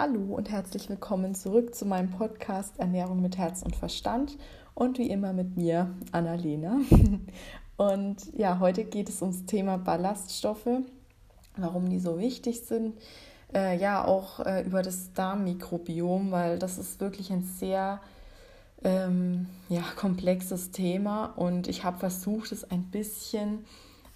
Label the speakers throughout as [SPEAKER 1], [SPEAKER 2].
[SPEAKER 1] Hallo und herzlich willkommen zurück zu meinem Podcast Ernährung mit Herz und Verstand und wie immer mit mir, Annalena. Und ja, heute geht es ums Thema Ballaststoffe, warum die so wichtig sind. Äh, ja, auch äh, über das Darmmikrobiom, weil das ist wirklich ein sehr ähm, ja, komplexes Thema und ich habe versucht, es ein bisschen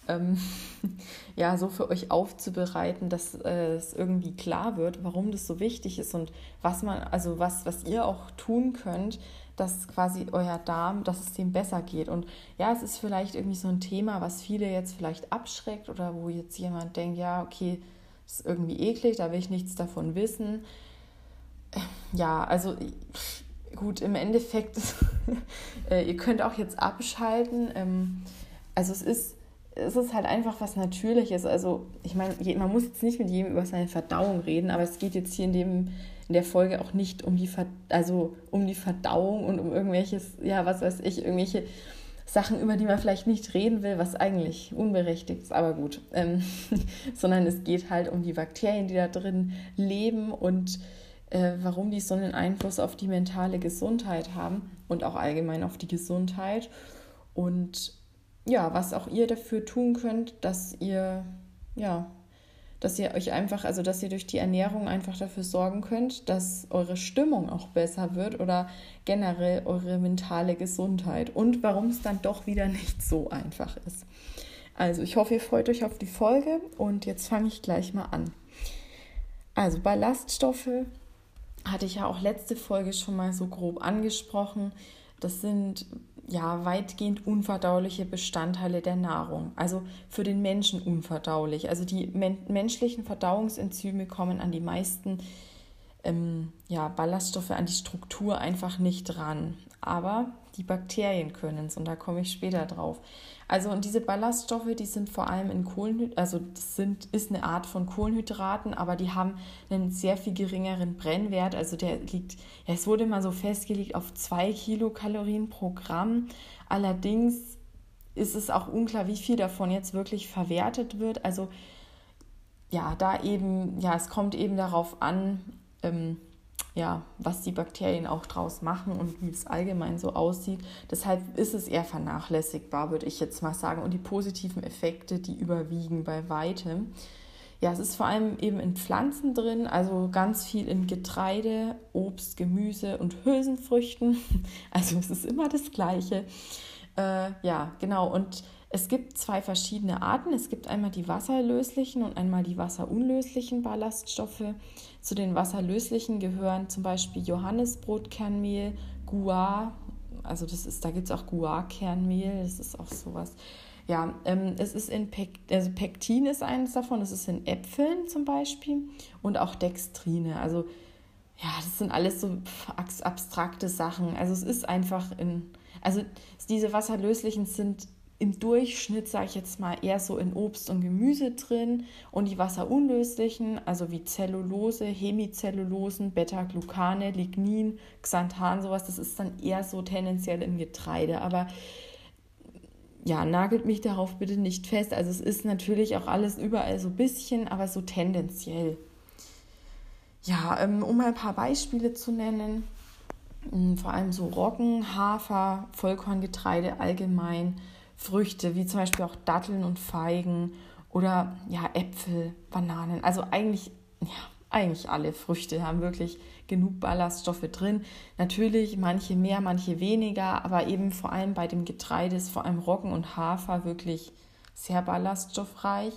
[SPEAKER 1] ähm, ja, so für euch aufzubereiten, dass äh, es irgendwie klar wird, warum das so wichtig ist und was man, also was, was ihr auch tun könnt, dass quasi euer Darm, dass es dem besser geht. Und ja, es ist vielleicht irgendwie so ein Thema, was viele jetzt vielleicht abschreckt oder wo jetzt jemand denkt, ja, okay, ist irgendwie eklig, da will ich nichts davon wissen. Ja, also gut, im Endeffekt, äh, ihr könnt auch jetzt abschalten. Ähm, also es ist es ist halt einfach was Natürliches. Also, ich meine, man muss jetzt nicht mit jedem über seine Verdauung reden, aber es geht jetzt hier in, dem, in der Folge auch nicht um die, also um die Verdauung und um irgendwelches, ja, was weiß ich, irgendwelche Sachen, über die man vielleicht nicht reden will, was eigentlich unberechtigt ist, aber gut. Ähm, sondern es geht halt um die Bakterien, die da drin leben und äh, warum die so einen Einfluss auf die mentale Gesundheit haben und auch allgemein auf die Gesundheit. Und ja, was auch ihr dafür tun könnt, dass ihr, ja, dass ihr euch einfach, also dass ihr durch die Ernährung einfach dafür sorgen könnt, dass eure Stimmung auch besser wird oder generell eure mentale Gesundheit und warum es dann doch wieder nicht so einfach ist. Also ich hoffe, ihr freut euch auf die Folge und jetzt fange ich gleich mal an. Also Ballaststoffe hatte ich ja auch letzte Folge schon mal so grob angesprochen. Das sind ja weitgehend unverdauliche Bestandteile der Nahrung, also für den Menschen unverdaulich. Also die men menschlichen Verdauungsenzyme kommen an die meisten ähm, ja, Ballaststoffe, an die Struktur einfach nicht ran. Aber die Bakterien können es und da komme ich später drauf. Also und diese Ballaststoffe, die sind vor allem in Kohlenhydraten, also das sind, ist eine Art von Kohlenhydraten, aber die haben einen sehr viel geringeren Brennwert. Also der liegt, ja, es wurde mal so festgelegt auf zwei Kilokalorien pro Gramm. Allerdings ist es auch unklar, wie viel davon jetzt wirklich verwertet wird. Also ja, da eben, ja, es kommt eben darauf an, ähm, ja, was die Bakterien auch draus machen und wie es allgemein so aussieht. Deshalb ist es eher vernachlässigbar, würde ich jetzt mal sagen. Und die positiven Effekte, die überwiegen bei weitem. Ja, es ist vor allem eben in Pflanzen drin, also ganz viel in Getreide, Obst, Gemüse und Hülsenfrüchten. Also es ist immer das Gleiche. Äh, ja, genau. Und es gibt zwei verschiedene Arten. Es gibt einmal die wasserlöslichen und einmal die wasserunlöslichen Ballaststoffe. Zu den wasserlöslichen gehören zum Beispiel Johannisbrotkernmehl, Guar, also das ist, da gibt es auch Guar-Kernmehl, das ist auch sowas. Ja, ähm, es ist in Pek also Pektin ist eines davon, es ist in Äpfeln zum Beispiel und auch Dextrine. Also ja, das sind alles so abstrakte Sachen. Also es ist einfach in, also diese wasserlöslichen sind im Durchschnitt, sage ich jetzt mal, eher so in Obst und Gemüse drin und die wasserunlöslichen, also wie Zellulose, Hemicellulosen, Beta-Glucane, Lignin, Xanthan, sowas, das ist dann eher so tendenziell in Getreide. Aber ja, nagelt mich darauf bitte nicht fest. Also es ist natürlich auch alles überall so ein bisschen, aber so tendenziell. Ja, ähm, um mal ein paar Beispiele zu nennen, hm, vor allem so Roggen, Hafer, Vollkorngetreide allgemein, Früchte, wie zum Beispiel auch Datteln und Feigen oder ja, Äpfel, Bananen. Also eigentlich, ja, eigentlich alle Früchte haben wirklich genug Ballaststoffe drin. Natürlich manche mehr, manche weniger, aber eben vor allem bei dem Getreide ist vor allem Roggen und Hafer wirklich sehr ballaststoffreich.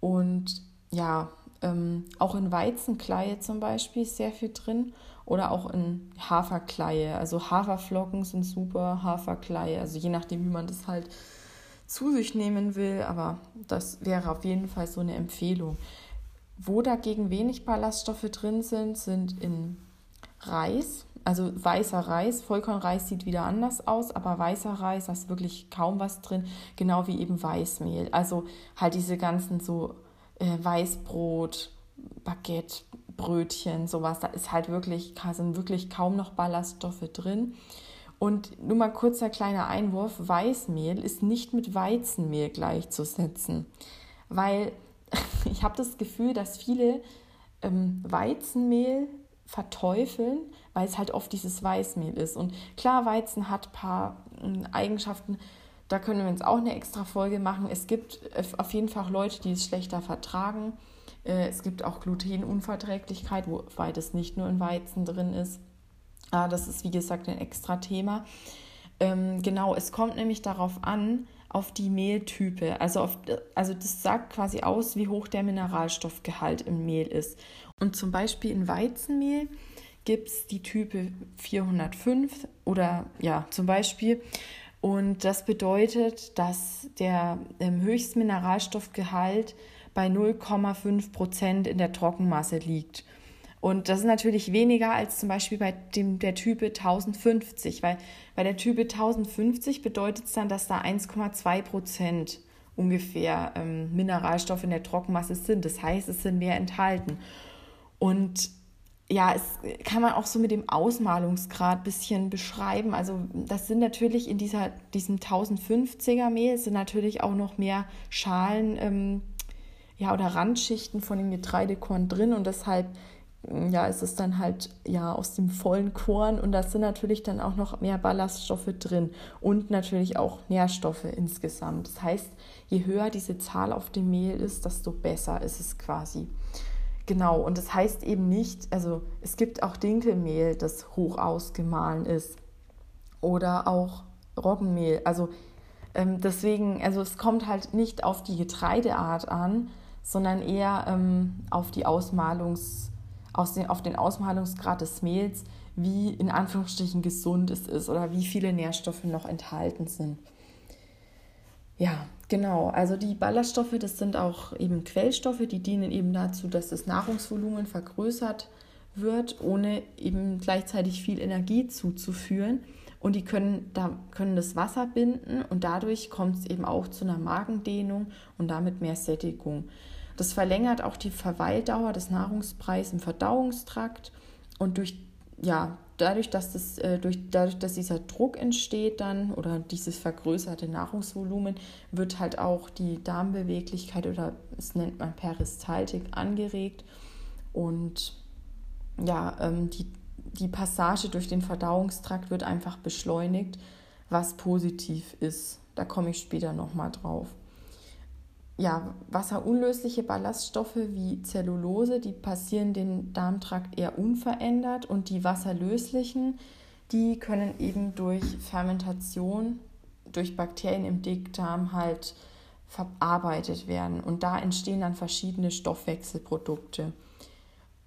[SPEAKER 1] Und ja, ähm, auch in Weizenkleie zum Beispiel ist sehr viel drin oder auch in Haferkleie. Also Haferflocken sind super, Haferkleie, also je nachdem, wie man das halt zu sich nehmen will, aber das wäre auf jeden Fall so eine Empfehlung. Wo dagegen wenig Ballaststoffe drin sind, sind in Reis, also weißer Reis. Vollkornreis sieht wieder anders aus, aber weißer Reis, da ist wirklich kaum was drin, genau wie eben Weißmehl. Also halt diese ganzen so äh, Weißbrot, Baguette, Brötchen, sowas, da ist halt wirklich, sind wirklich kaum noch Ballaststoffe drin. Und nur mal kurzer kleiner Einwurf, Weißmehl ist nicht mit Weizenmehl gleichzusetzen, weil ich habe das Gefühl, dass viele ähm, Weizenmehl verteufeln, weil es halt oft dieses Weißmehl ist. Und klar, Weizen hat ein paar äh, Eigenschaften, da können wir uns auch eine extra Folge machen. Es gibt auf jeden Fall Leute, die es schlechter vertragen. Äh, es gibt auch Glutenunverträglichkeit, wobei das nicht nur in Weizen drin ist. Ah, das ist, wie gesagt, ein extra Thema. Ähm, genau, es kommt nämlich darauf an, auf die Mehltype. Also, auf, also das sagt quasi aus, wie hoch der Mineralstoffgehalt im Mehl ist. Und zum Beispiel in Weizenmehl gibt es die Type 405 oder ja, zum Beispiel. Und das bedeutet, dass der ähm, Höchstmineralstoffgehalt bei 0,5 Prozent in der Trockenmasse liegt. Und das ist natürlich weniger als zum Beispiel bei dem, der Type 1050, weil bei der Type 1050 bedeutet es dann, dass da 1,2 Prozent ungefähr ähm, Mineralstoffe in der Trockenmasse sind. Das heißt, es sind mehr enthalten. Und ja, es kann man auch so mit dem Ausmalungsgrad ein bisschen beschreiben. Also das sind natürlich in dieser, diesem 1050er Mehl sind natürlich auch noch mehr Schalen ähm, ja, oder Randschichten von dem Getreidekorn drin und deshalb ja, ist es dann halt ja aus dem vollen Korn und da sind natürlich dann auch noch mehr Ballaststoffe drin und natürlich auch Nährstoffe insgesamt. Das heißt, je höher diese Zahl auf dem Mehl ist, desto besser ist es quasi. Genau, und das heißt eben nicht, also es gibt auch Dinkelmehl, das hoch ausgemahlen ist oder auch Roggenmehl. Also ähm, deswegen, also es kommt halt nicht auf die Getreideart an, sondern eher ähm, auf die Ausmalungs- aus den, auf den Ausmalungsgrad des Mehls, wie in Anführungsstrichen gesund es ist oder wie viele Nährstoffe noch enthalten sind. Ja, genau. Also die Ballaststoffe, das sind auch eben Quellstoffe, die dienen eben dazu, dass das Nahrungsvolumen vergrößert wird, ohne eben gleichzeitig viel Energie zuzuführen. Und die können, da können das Wasser binden und dadurch kommt es eben auch zu einer Magendehnung und damit mehr Sättigung. Das verlängert auch die Verweildauer des Nahrungspreis im Verdauungstrakt. Und durch, ja, dadurch, dass, das, äh, durch, dadurch, dass dieser Druck entsteht dann oder dieses vergrößerte Nahrungsvolumen, wird halt auch die Darmbeweglichkeit oder es nennt man Peristaltik angeregt. Und ja, ähm, die, die Passage durch den Verdauungstrakt wird einfach beschleunigt, was positiv ist. Da komme ich später nochmal drauf ja, wasserunlösliche Ballaststoffe wie Zellulose, die passieren den Darmtrakt eher unverändert und die wasserlöslichen, die können eben durch Fermentation, durch Bakterien im Dickdarm halt verarbeitet werden und da entstehen dann verschiedene Stoffwechselprodukte.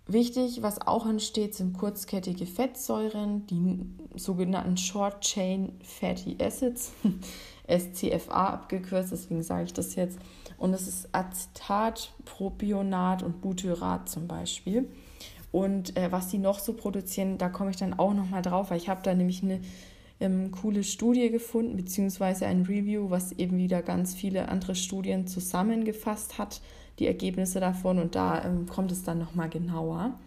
[SPEAKER 1] Wichtig, was auch entsteht, sind kurzkettige Fettsäuren, die sogenannten Short Chain Fatty Acids, SCFA abgekürzt, deswegen sage ich das jetzt. Und es ist Acetat, Propionat und Butyrat zum Beispiel. Und äh, was die noch so produzieren, da komme ich dann auch nochmal drauf, weil ich habe da nämlich eine ähm, coole Studie gefunden, beziehungsweise ein Review, was eben wieder ganz viele andere Studien zusammengefasst hat, die Ergebnisse davon. Und da ähm, kommt es dann nochmal genauer.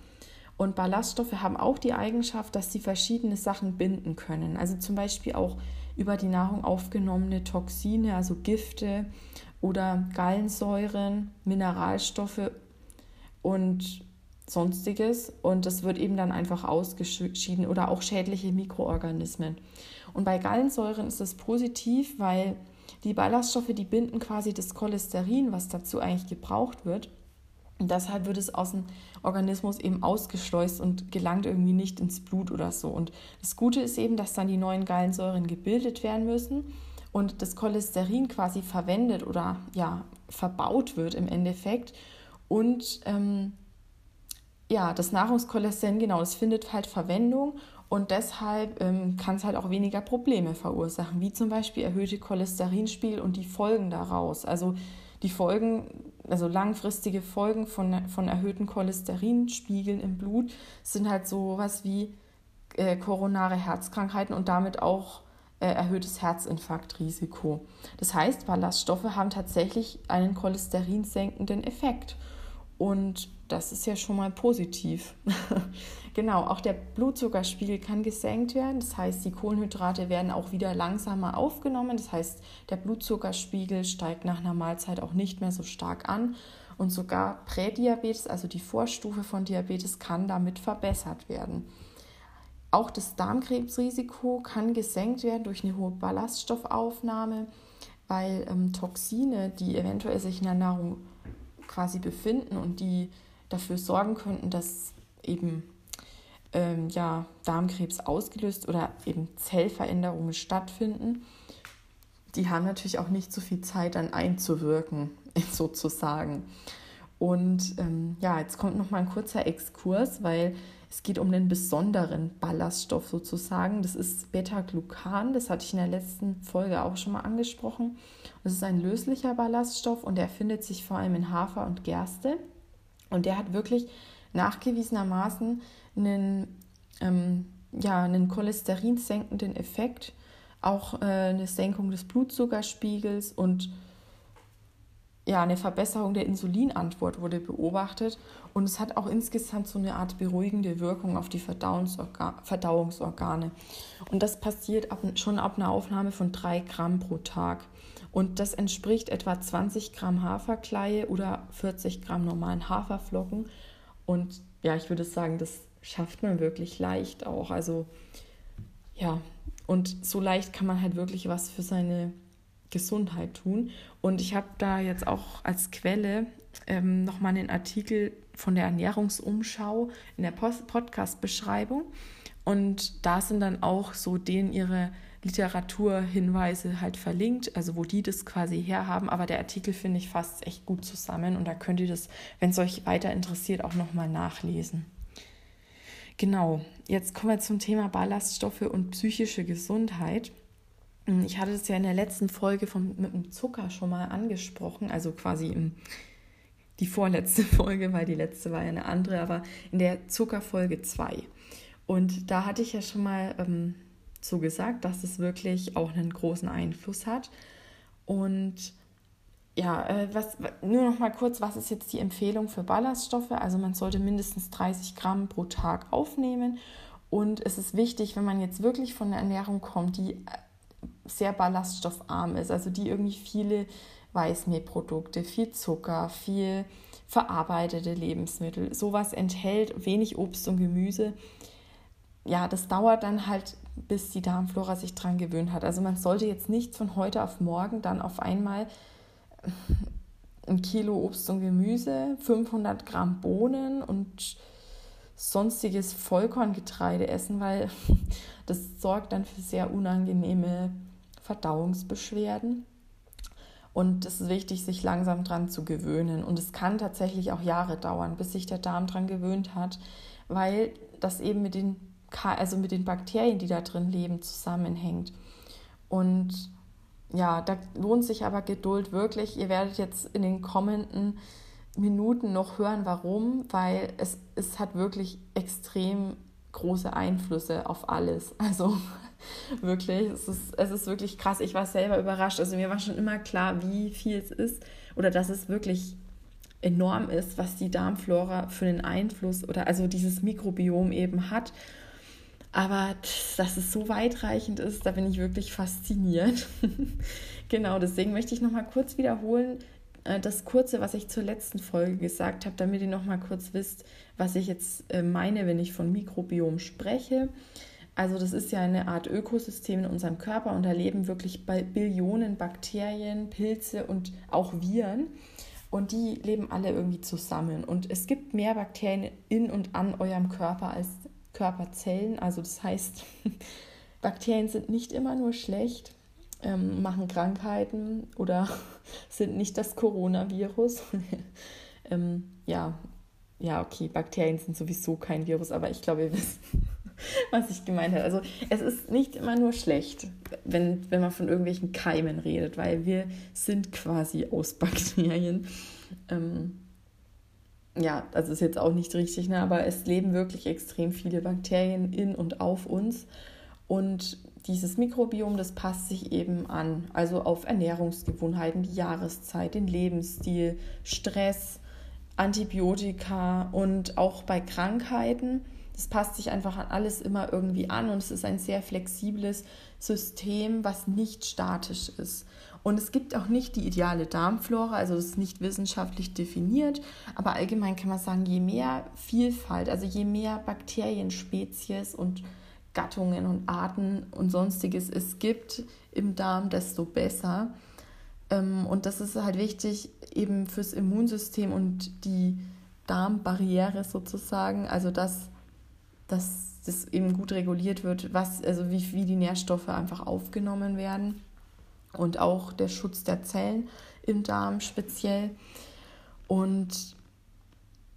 [SPEAKER 1] Und Ballaststoffe haben auch die Eigenschaft, dass sie verschiedene Sachen binden können. Also zum Beispiel auch über die Nahrung aufgenommene Toxine, also Gifte oder Gallensäuren, Mineralstoffe und sonstiges. Und das wird eben dann einfach ausgeschieden oder auch schädliche Mikroorganismen. Und bei Gallensäuren ist es positiv, weil die Ballaststoffe, die binden quasi das Cholesterin, was dazu eigentlich gebraucht wird. Und deshalb wird es aus dem Organismus eben ausgeschleust und gelangt irgendwie nicht ins Blut oder so. Und das Gute ist eben, dass dann die neuen Gallensäuren gebildet werden müssen und das Cholesterin quasi verwendet oder ja, verbaut wird im Endeffekt. Und ähm, ja, das Nahrungscholesterin, genau, das findet halt Verwendung und deshalb ähm, kann es halt auch weniger Probleme verursachen, wie zum Beispiel erhöhte Cholesterinspiegel und die Folgen daraus. Also die Folgen, also langfristige Folgen von, von erhöhten Cholesterinspiegeln im Blut sind halt sowas wie äh, koronare Herzkrankheiten und damit auch erhöhtes Herzinfarktrisiko. Das heißt, Ballaststoffe haben tatsächlich einen cholesterinsenkenden Effekt. Und das ist ja schon mal positiv. genau, auch der Blutzuckerspiegel kann gesenkt werden. Das heißt, die Kohlenhydrate werden auch wieder langsamer aufgenommen. Das heißt, der Blutzuckerspiegel steigt nach einer Mahlzeit auch nicht mehr so stark an. und sogar Prädiabetes, also die Vorstufe von Diabetes, kann damit verbessert werden. Auch das Darmkrebsrisiko kann gesenkt werden durch eine hohe Ballaststoffaufnahme, weil ähm, Toxine, die eventuell sich in der Nahrung quasi befinden und die dafür sorgen könnten, dass eben ähm, ja, Darmkrebs ausgelöst oder eben Zellveränderungen stattfinden, die haben natürlich auch nicht so viel Zeit dann einzuwirken, sozusagen. Und ähm, ja, jetzt kommt noch mal ein kurzer Exkurs, weil es geht um einen besonderen Ballaststoff sozusagen. Das ist Beta-Glucan. Das hatte ich in der letzten Folge auch schon mal angesprochen. Das ist ein löslicher Ballaststoff und der findet sich vor allem in Hafer und Gerste. Und der hat wirklich nachgewiesenermaßen einen, ähm, ja, einen cholesterinsenkenden Effekt, auch äh, eine Senkung des Blutzuckerspiegels und ja, eine Verbesserung der Insulinantwort wurde beobachtet und es hat auch insgesamt so eine Art beruhigende Wirkung auf die Verdauungsorga Verdauungsorgane. Und das passiert ab, schon ab einer Aufnahme von drei Gramm pro Tag. Und das entspricht etwa 20 Gramm Haferkleie oder 40 Gramm normalen Haferflocken. Und ja, ich würde sagen, das schafft man wirklich leicht auch. Also ja, und so leicht kann man halt wirklich was für seine Gesundheit tun. Und ich habe da jetzt auch als Quelle ähm, nochmal einen Artikel von der Ernährungsumschau in der Podcast-Beschreibung. Und da sind dann auch so denen ihre Literaturhinweise halt verlinkt, also wo die das quasi herhaben. Aber der Artikel finde ich fasst echt gut zusammen und da könnt ihr das, wenn es euch weiter interessiert, auch nochmal nachlesen. Genau, jetzt kommen wir zum Thema Ballaststoffe und psychische Gesundheit. Hm, ich hatte es ja in der letzten Folge vom, mit dem Zucker schon mal angesprochen, also quasi im, die vorletzte Folge, weil die letzte war ja eine andere, aber in der Zuckerfolge 2. Und da hatte ich ja schon mal ähm, so gesagt, dass es wirklich auch einen großen Einfluss hat. Und ja, äh, was, nur noch mal kurz, was ist jetzt die Empfehlung für Ballaststoffe? Also man sollte mindestens 30 Gramm pro Tag aufnehmen. Und es ist wichtig, wenn man jetzt wirklich von einer Ernährung kommt, die sehr ballaststoffarm ist, also die irgendwie viele Weißmehlprodukte, viel Zucker, viel verarbeitete Lebensmittel, sowas enthält, wenig Obst und Gemüse. Ja, das dauert dann halt, bis die Darmflora sich dran gewöhnt hat. Also man sollte jetzt nicht von heute auf morgen dann auf einmal ein Kilo Obst und Gemüse, 500 Gramm Bohnen und sonstiges Vollkorngetreide essen, weil das sorgt dann für sehr unangenehme Verdauungsbeschwerden. Und es ist wichtig, sich langsam dran zu gewöhnen. Und es kann tatsächlich auch Jahre dauern, bis sich der Darm dran gewöhnt hat, weil das eben mit den, also mit den Bakterien, die da drin leben, zusammenhängt. Und ja, da lohnt sich aber Geduld wirklich. Ihr werdet jetzt in den kommenden Minuten noch hören, warum, weil es, es hat wirklich extrem große Einflüsse auf alles. Also wirklich, es ist, es ist wirklich krass. Ich war selber überrascht. Also mir war schon immer klar, wie viel es ist oder dass es wirklich enorm ist, was die Darmflora für einen Einfluss oder also dieses Mikrobiom eben hat. Aber dass es so weitreichend ist, da bin ich wirklich fasziniert. genau, deswegen möchte ich nochmal kurz wiederholen, äh, das Kurze, was ich zur letzten Folge gesagt habe, damit ihr nochmal kurz wisst, was ich jetzt äh, meine, wenn ich von Mikrobiom spreche. Also das ist ja eine Art Ökosystem in unserem Körper und da leben wirklich Billionen Bakterien, Pilze und auch Viren. Und die leben alle irgendwie zusammen. Und es gibt mehr Bakterien in und an eurem Körper als Körperzellen. Also das heißt, Bakterien sind nicht immer nur schlecht, ähm, machen Krankheiten oder sind nicht das Coronavirus. ähm, ja, ja, okay, Bakterien sind sowieso kein Virus, aber ich glaube, ihr wisst, was ich gemeint habe. Also es ist nicht immer nur schlecht, wenn, wenn man von irgendwelchen Keimen redet, weil wir sind quasi aus Bakterien. Ähm, ja, das ist jetzt auch nicht richtig, ne? aber es leben wirklich extrem viele Bakterien in und auf uns. Und dieses Mikrobiom, das passt sich eben an, also auf Ernährungsgewohnheiten, die Jahreszeit, den Lebensstil, Stress, Antibiotika und auch bei Krankheiten. Das passt sich einfach an alles immer irgendwie an und es ist ein sehr flexibles System, was nicht statisch ist. Und es gibt auch nicht die ideale Darmflora, also das ist nicht wissenschaftlich definiert, aber allgemein kann man sagen, je mehr Vielfalt, also je mehr Bakterienspezies und Gattungen und Arten und sonstiges es gibt im Darm, desto besser. Ähm, und das ist halt wichtig eben fürs Immunsystem und die Darmbarriere sozusagen, also dass, dass das eben gut reguliert wird, was, also wie, wie die Nährstoffe einfach aufgenommen werden und auch der Schutz der Zellen im Darm speziell. Und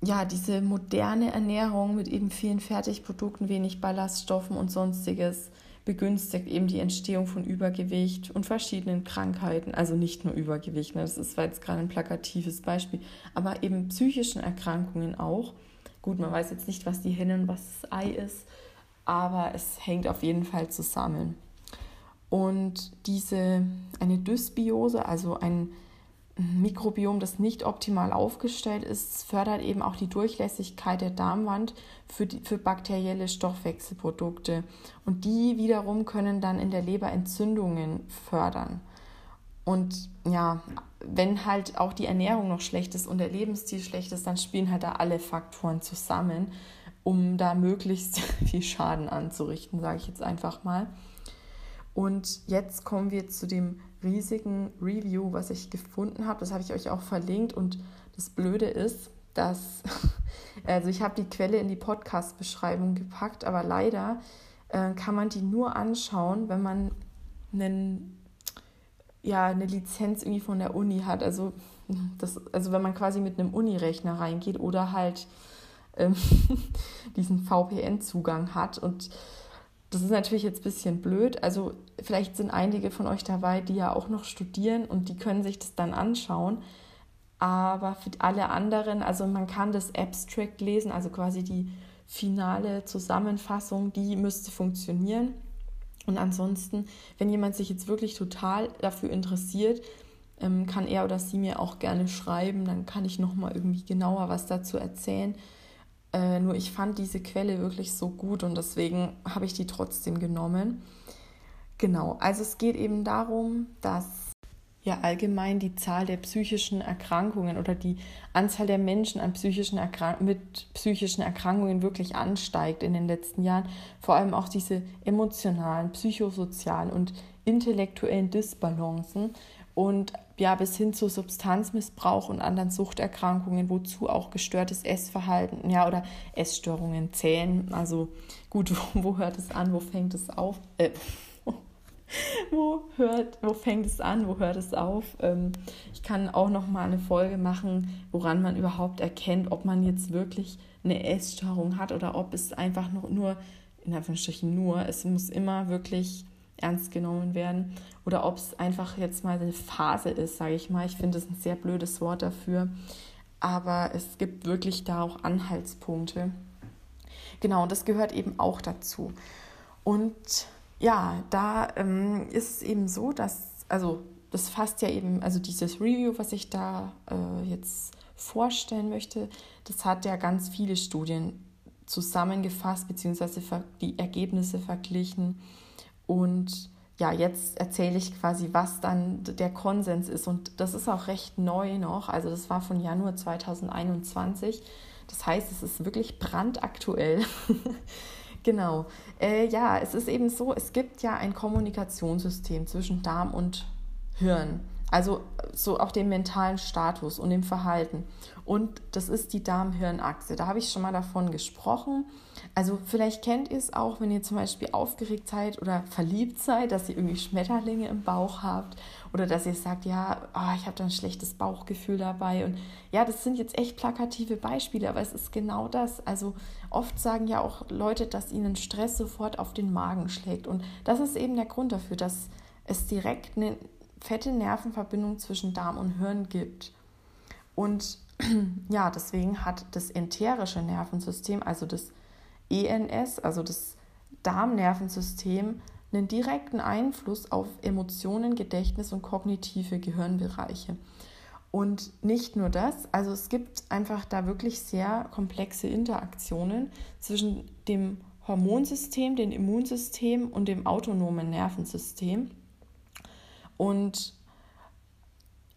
[SPEAKER 1] ja, diese moderne Ernährung mit eben vielen Fertigprodukten, wenig Ballaststoffen und sonstiges begünstigt eben die Entstehung von Übergewicht und verschiedenen Krankheiten. Also nicht nur Übergewicht, ne, das ist jetzt gerade ein plakatives Beispiel, aber eben psychischen Erkrankungen auch. Gut, man weiß jetzt nicht, was die Henne und was das Ei ist, aber es hängt auf jeden Fall zusammen. Und diese, eine Dysbiose, also ein Mikrobiom, das nicht optimal aufgestellt ist, fördert eben auch die Durchlässigkeit der Darmwand für, die, für bakterielle Stoffwechselprodukte. Und die wiederum können dann in der Leber Entzündungen fördern. Und ja, wenn halt auch die Ernährung noch schlecht ist und der Lebensstil schlecht ist, dann spielen halt da alle Faktoren zusammen, um da möglichst viel Schaden anzurichten, sage ich jetzt einfach mal. Und jetzt kommen wir zu dem riesigen Review, was ich gefunden habe. Das habe ich euch auch verlinkt. Und das Blöde ist, dass, also ich habe die Quelle in die Podcast-Beschreibung gepackt, aber leider äh, kann man die nur anschauen, wenn man einen, ja, eine Lizenz irgendwie von der Uni hat. Also, das, also wenn man quasi mit einem Uni-Rechner reingeht oder halt ähm, diesen VPN-Zugang hat. Und das ist natürlich jetzt ein bisschen blöd. Also vielleicht sind einige von euch dabei, die ja auch noch studieren und die können sich das dann anschauen. Aber für alle anderen, also man kann das Abstract lesen, also quasi die finale Zusammenfassung, die müsste funktionieren. Und ansonsten, wenn jemand sich jetzt wirklich total dafür interessiert, ähm, kann er oder sie mir auch gerne schreiben. Dann kann ich nochmal irgendwie genauer was dazu erzählen. Äh, nur ich fand diese Quelle wirklich so gut und deswegen habe ich die trotzdem genommen. Genau, also es geht eben darum, dass ja allgemein die Zahl der psychischen Erkrankungen oder die Anzahl der Menschen an psychischen mit psychischen Erkrankungen wirklich ansteigt in den letzten Jahren. Vor allem auch diese emotionalen, psychosozialen und intellektuellen Disbalancen und ja, bis hin zu Substanzmissbrauch und anderen Suchterkrankungen, wozu auch gestörtes Essverhalten ja, oder Essstörungen zählen. Also gut, wo, wo hört es an, wo fängt es auf? Äh, wo, hört, wo fängt es an, wo hört es auf? Ähm, ich kann auch noch mal eine Folge machen, woran man überhaupt erkennt, ob man jetzt wirklich eine Essstörung hat oder ob es einfach noch nur, in Anführungsstrichen nur, es muss immer wirklich ernst genommen werden oder ob es einfach jetzt mal eine Phase ist, sage ich mal. Ich finde es ein sehr blödes Wort dafür, aber es gibt wirklich da auch Anhaltspunkte. Genau, und das gehört eben auch dazu. Und ja, da ähm, ist es eben so, dass, also das fasst ja eben, also dieses Review, was ich da äh, jetzt vorstellen möchte, das hat ja ganz viele Studien zusammengefasst, beziehungsweise die Ergebnisse verglichen und ja, jetzt erzähle ich quasi, was dann der Konsens ist. Und das ist auch recht neu noch. Also das war von Januar 2021. Das heißt, es ist wirklich brandaktuell. genau. Äh, ja, es ist eben so, es gibt ja ein Kommunikationssystem zwischen Darm und Hirn. Also so auch dem mentalen Status und dem Verhalten. Und das ist die Darm-Hirn-Achse. Da habe ich schon mal davon gesprochen. Also vielleicht kennt ihr es auch, wenn ihr zum Beispiel aufgeregt seid oder verliebt seid, dass ihr irgendwie Schmetterlinge im Bauch habt oder dass ihr sagt, ja, oh, ich habe da ein schlechtes Bauchgefühl dabei. Und ja, das sind jetzt echt plakative Beispiele, aber es ist genau das. Also oft sagen ja auch Leute, dass ihnen Stress sofort auf den Magen schlägt. Und das ist eben der Grund dafür, dass es direkt eine fette Nervenverbindung zwischen Darm und Hirn gibt. Und ja, deswegen hat das enterische Nervensystem, also das ENS, also das Darmnervensystem, einen direkten Einfluss auf Emotionen, Gedächtnis und kognitive Gehirnbereiche. Und nicht nur das, also es gibt einfach da wirklich sehr komplexe Interaktionen zwischen dem Hormonsystem, dem Immunsystem und dem autonomen Nervensystem. Und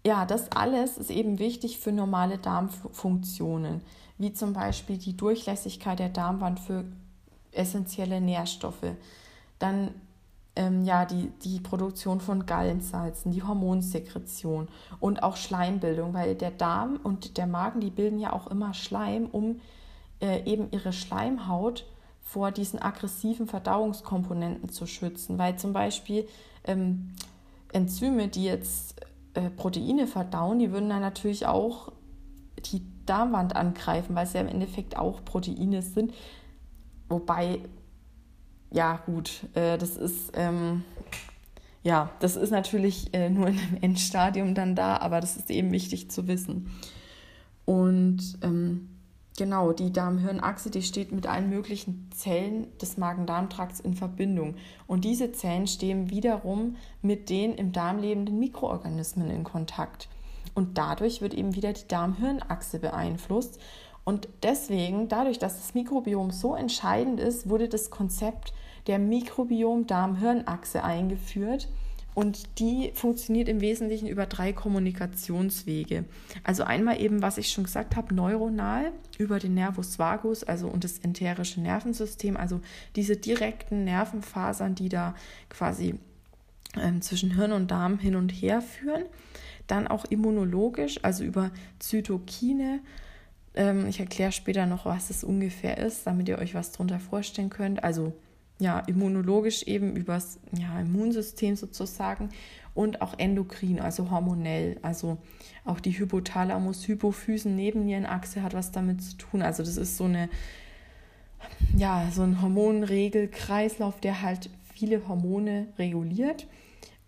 [SPEAKER 1] ja, das alles ist eben wichtig für normale Darmfunktionen, wie zum Beispiel die Durchlässigkeit der Darmwand für essentielle Nährstoffe. Dann ähm, ja, die, die Produktion von Gallensalzen, die Hormonsekretion und auch Schleimbildung, weil der Darm und der Magen, die bilden ja auch immer Schleim, um äh, eben ihre Schleimhaut vor diesen aggressiven Verdauungskomponenten zu schützen, weil zum Beispiel ähm, Enzyme, die jetzt äh, Proteine verdauen, die würden dann natürlich auch die Darmwand angreifen, weil es ja im Endeffekt auch Proteine sind. Wobei ja, gut, äh, das ist, ähm, ja, das ist natürlich äh, nur in einem Endstadium dann da, aber das ist eben wichtig zu wissen. Und ähm, genau, die Darm-Hirn-Achse, die steht mit allen möglichen Zellen des Magen-Darm-Trakts in Verbindung. Und diese Zellen stehen wiederum mit den im Darm lebenden Mikroorganismen in Kontakt. Und dadurch wird eben wieder die Darm-Hirn-Achse beeinflusst. Und deswegen, dadurch, dass das Mikrobiom so entscheidend ist, wurde das Konzept der Mikrobiom-Darm-Hirn-Achse eingeführt. Und die funktioniert im Wesentlichen über drei Kommunikationswege. Also einmal eben, was ich schon gesagt habe, neuronal über den Nervus vagus, also und das enterische Nervensystem, also diese direkten Nervenfasern, die da quasi ähm, zwischen Hirn und Darm hin und her führen. Dann auch immunologisch, also über Zytokine. Ähm, ich erkläre später noch, was das ungefähr ist, damit ihr euch was darunter vorstellen könnt. Also ja, immunologisch eben übers ja, Immunsystem sozusagen und auch endokrin, also hormonell. Also auch die Hypothalamus-Hypophysen-Nebennierenachse hat was damit zu tun. Also das ist so eine, ja, so ein Hormonregelkreislauf, der halt viele Hormone reguliert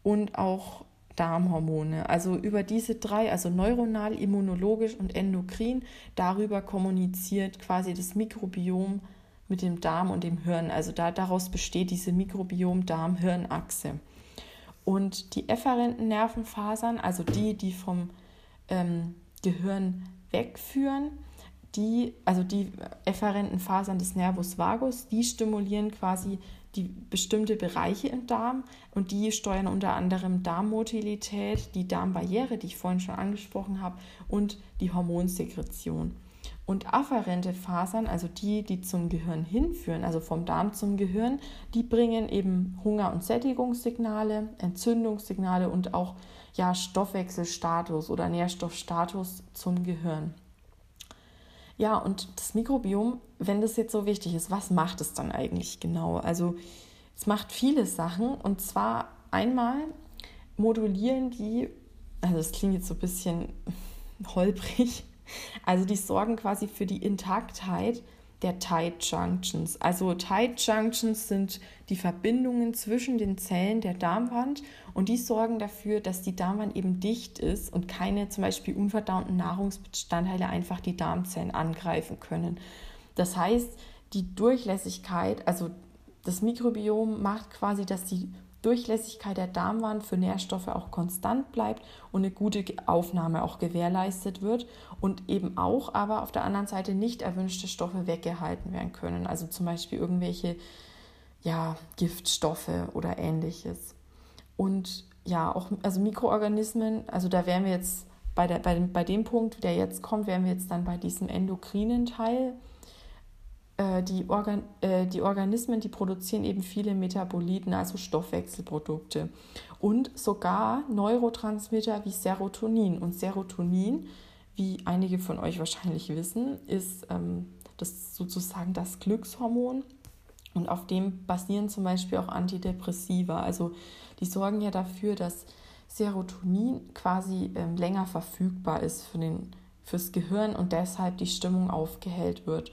[SPEAKER 1] und auch Darmhormone. Also über diese drei, also neuronal, immunologisch und endokrin, darüber kommuniziert quasi das Mikrobiom mit dem Darm und dem Hirn. Also da, daraus besteht diese Mikrobiom-Darm-Hirn-Achse. Und die efferenten Nervenfasern, also die, die vom ähm, Gehirn wegführen, die, also die efferenten Fasern des Nervus vagus, die stimulieren quasi die bestimmte Bereiche im Darm und die steuern unter anderem Darmmotilität, die Darmbarriere, die ich vorhin schon angesprochen habe, und die Hormonsekretion. Und afferente Fasern, also die, die zum Gehirn hinführen, also vom Darm zum Gehirn, die bringen eben Hunger- und Sättigungssignale, Entzündungssignale und auch ja, Stoffwechselstatus oder Nährstoffstatus zum Gehirn. Ja, und das Mikrobiom, wenn das jetzt so wichtig ist, was macht es dann eigentlich genau? Also es macht viele Sachen und zwar einmal modulieren die, also das klingt jetzt so ein bisschen holprig, also die sorgen quasi für die Intaktheit der Tight Junctions. Also Tight Junctions sind die Verbindungen zwischen den Zellen der Darmwand und die sorgen dafür, dass die Darmwand eben dicht ist und keine zum Beispiel unverdauten Nahrungsbestandteile einfach die Darmzellen angreifen können. Das heißt, die Durchlässigkeit, also das Mikrobiom macht quasi, dass die Durchlässigkeit der Darmwand für Nährstoffe auch konstant bleibt und eine gute Aufnahme auch gewährleistet wird und eben auch aber auf der anderen Seite nicht erwünschte Stoffe weggehalten werden können. Also zum Beispiel irgendwelche ja, Giftstoffe oder ähnliches. Und ja, auch also Mikroorganismen, also da wären wir jetzt bei, der, bei, dem, bei dem Punkt, der jetzt kommt, wären wir jetzt dann bei diesem endokrinen Teil. Äh, die, Organ äh, die Organismen, die produzieren eben viele Metaboliten, also Stoffwechselprodukte. Und sogar Neurotransmitter wie Serotonin. Und Serotonin, wie einige von euch wahrscheinlich wissen, ist ähm, das sozusagen das Glückshormon und auf dem basieren zum Beispiel auch Antidepressiva. Also die sorgen ja dafür, dass Serotonin quasi ähm, länger verfügbar ist für den, fürs Gehirn und deshalb die Stimmung aufgehellt wird.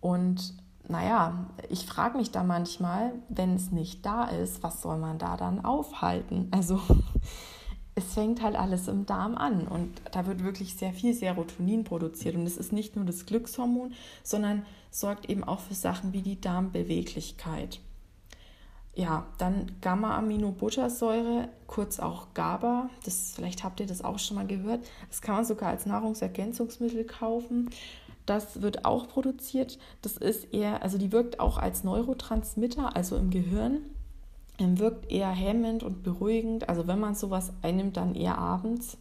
[SPEAKER 1] Und naja, ich frage mich da manchmal, wenn es nicht da ist, was soll man da dann aufhalten? Also es fängt halt alles im Darm an und da wird wirklich sehr viel Serotonin produziert. Und es ist nicht nur das Glückshormon, sondern sorgt eben auch für Sachen wie die Darmbeweglichkeit. Ja, dann Gamma-Aminobuttersäure, kurz auch GABA, das, vielleicht habt ihr das auch schon mal gehört. Das kann man sogar als Nahrungsergänzungsmittel kaufen. Das wird auch produziert. Das ist eher, also die wirkt auch als Neurotransmitter, also im Gehirn. Ähm, wirkt eher hemmend und beruhigend. Also wenn man sowas einnimmt, dann eher abends.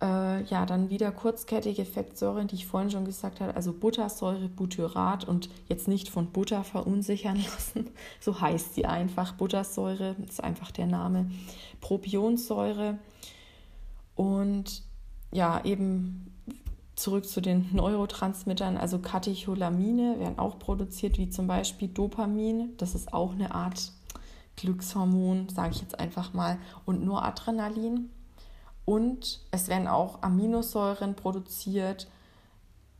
[SPEAKER 1] Äh, ja, dann wieder kurzkettige Fettsäuren, die ich vorhin schon gesagt habe, also Buttersäure, Butyrat und jetzt nicht von Butter verunsichern lassen. So heißt sie einfach. Buttersäure ist einfach der Name. Propionsäure und ja, eben zurück zu den Neurotransmittern, also Katecholamine werden auch produziert, wie zum Beispiel Dopamin. Das ist auch eine Art Glückshormon, sage ich jetzt einfach mal, und nur Adrenalin. Und es werden auch Aminosäuren produziert,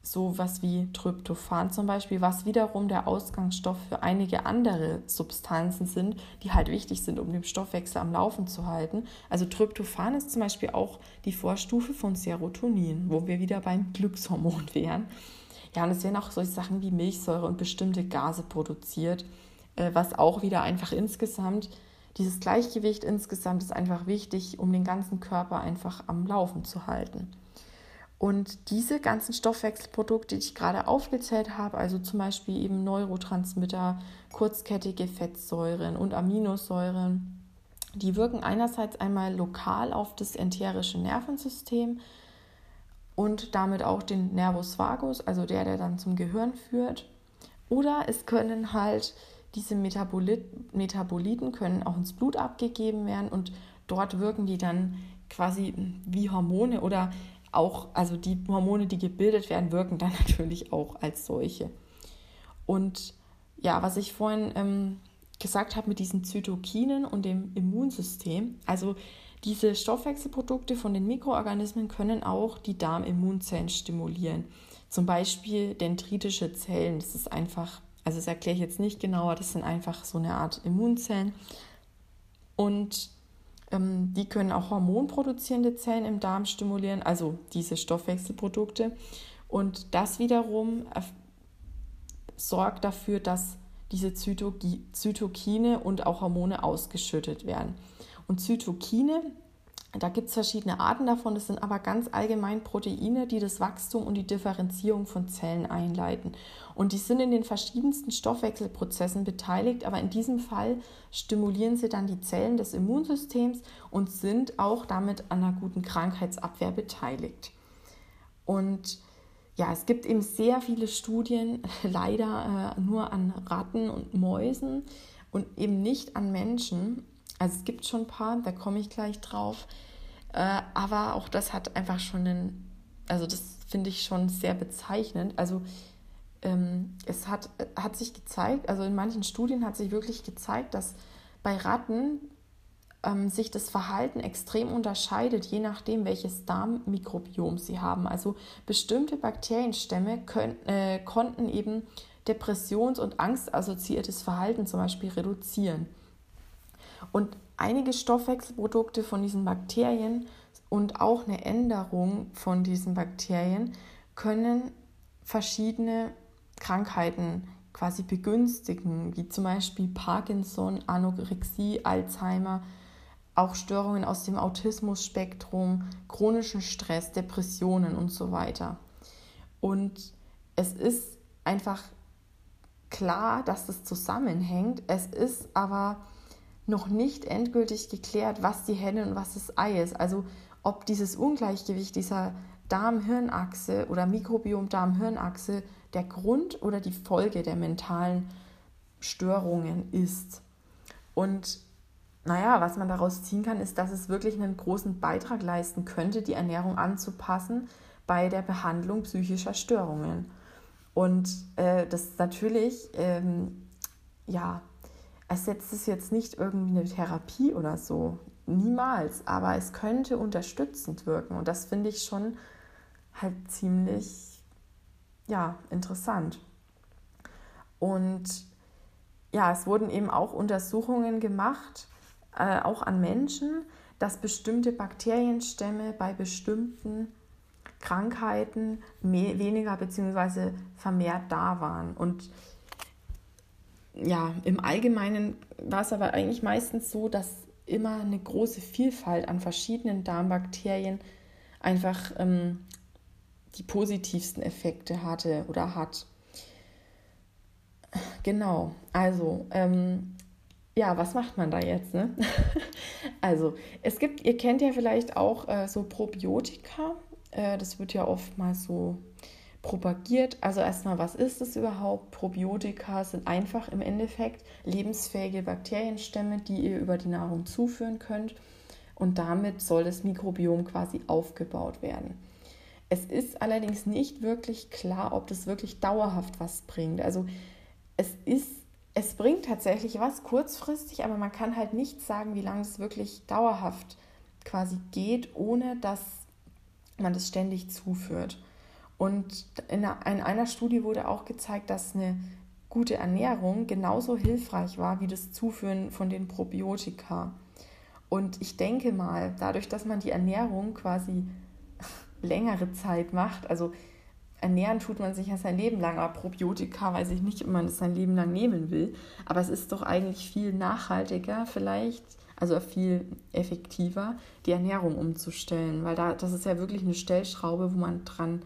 [SPEAKER 1] sowas wie Tryptophan zum Beispiel, was wiederum der Ausgangsstoff für einige andere Substanzen sind, die halt wichtig sind, um den Stoffwechsel am Laufen zu halten. Also Tryptophan ist zum Beispiel auch die Vorstufe von Serotonin, wo wir wieder beim Glückshormon wären. Ja, und es werden auch solche Sachen wie Milchsäure und bestimmte Gase produziert, was auch wieder einfach insgesamt dieses Gleichgewicht insgesamt ist einfach wichtig, um den ganzen Körper einfach am Laufen zu halten. Und diese ganzen Stoffwechselprodukte, die ich gerade aufgezählt habe, also zum Beispiel eben Neurotransmitter, kurzkettige Fettsäuren und Aminosäuren, die wirken einerseits einmal lokal auf das enterische Nervensystem und damit auch den Nervus vagus, also der, der dann zum Gehirn führt. Oder es können halt diese Metabolit Metaboliten können auch ins Blut abgegeben werden und dort wirken die dann quasi wie Hormone oder auch, also die Hormone, die gebildet werden, wirken dann natürlich auch als solche. Und ja, was ich vorhin ähm, gesagt habe mit diesen Zytokinen und dem Immunsystem, also diese Stoffwechselprodukte von den Mikroorganismen können auch die Darmimmunzellen stimulieren. Zum Beispiel dendritische Zellen, das ist einfach also das erkläre ich jetzt nicht genauer, das sind einfach so eine Art Immunzellen. Und ähm, die können auch hormonproduzierende Zellen im Darm stimulieren, also diese Stoffwechselprodukte. Und das wiederum sorgt dafür, dass diese Zytokine und auch Hormone ausgeschüttet werden. Und Zytokine da gibt es verschiedene Arten davon. Das sind aber ganz allgemein Proteine, die das Wachstum und die Differenzierung von Zellen einleiten. Und die sind in den verschiedensten Stoffwechselprozessen beteiligt, aber in diesem Fall stimulieren sie dann die Zellen des Immunsystems und sind auch damit an einer guten Krankheitsabwehr beteiligt. Und ja, es gibt eben sehr viele Studien, leider äh, nur an Ratten und Mäusen und eben nicht an Menschen. Also es gibt schon ein paar, da komme ich gleich drauf. Äh, aber auch das hat einfach schon einen, also das finde ich schon sehr bezeichnend. Also es hat, hat sich gezeigt, also in manchen Studien hat sich wirklich gezeigt, dass bei Ratten ähm, sich das Verhalten extrem unterscheidet, je nachdem, welches Darmmikrobiom sie haben. Also bestimmte Bakterienstämme können, äh, konnten eben Depressions- und Angstassoziiertes Verhalten zum Beispiel reduzieren. Und einige Stoffwechselprodukte von diesen Bakterien und auch eine Änderung von diesen Bakterien können verschiedene Krankheiten quasi begünstigen, wie zum Beispiel Parkinson, Anorexie, Alzheimer, auch Störungen aus dem Autismus-Spektrum, chronischen Stress, Depressionen und so weiter. Und es ist einfach klar, dass das zusammenhängt. Es ist aber noch nicht endgültig geklärt, was die Henne und was das Ei ist. Also ob dieses Ungleichgewicht dieser Darm-Hirn-Achse oder Mikrobiom-Darm-Hirn-Achse der Grund oder die Folge der mentalen Störungen ist. Und naja, was man daraus ziehen kann, ist, dass es wirklich einen großen Beitrag leisten könnte, die Ernährung anzupassen bei der Behandlung psychischer Störungen. Und äh, das natürlich, ähm, ja, ersetzt es jetzt nicht irgendwie eine Therapie oder so. Niemals. Aber es könnte unterstützend wirken. Und das finde ich schon halt ziemlich, ja, interessant. Und ja, es wurden eben auch Untersuchungen gemacht, äh, auch an Menschen, dass bestimmte Bakterienstämme bei bestimmten Krankheiten mehr, weniger bzw. vermehrt da waren. Und ja, im Allgemeinen war es aber eigentlich meistens so, dass immer eine große Vielfalt an verschiedenen Darmbakterien einfach ähm, die positivsten Effekte hatte oder hat. Genau, also ähm, ja, was macht man da jetzt? Ne? also, es gibt, ihr kennt ja vielleicht auch äh, so Probiotika. Äh, das wird ja oftmals so propagiert. Also erstmal, was ist es überhaupt? Probiotika sind einfach im Endeffekt lebensfähige Bakterienstämme, die ihr über die Nahrung zuführen könnt. Und damit soll das Mikrobiom quasi aufgebaut werden. Es ist allerdings nicht wirklich klar, ob das wirklich dauerhaft was bringt. Also es ist, es bringt tatsächlich was kurzfristig, aber man kann halt nicht sagen, wie lange es wirklich dauerhaft quasi geht, ohne dass man das ständig zuführt. Und in einer Studie wurde auch gezeigt, dass eine gute Ernährung genauso hilfreich war wie das Zuführen von den Probiotika. Und ich denke mal, dadurch, dass man die Ernährung quasi längere Zeit macht. Also ernähren tut man sich ja sein Leben lang, aber Probiotika weiß ich nicht, ob man das sein Leben lang nehmen will. Aber es ist doch eigentlich viel nachhaltiger vielleicht, also viel effektiver, die Ernährung umzustellen, weil da, das ist ja wirklich eine Stellschraube, wo man dran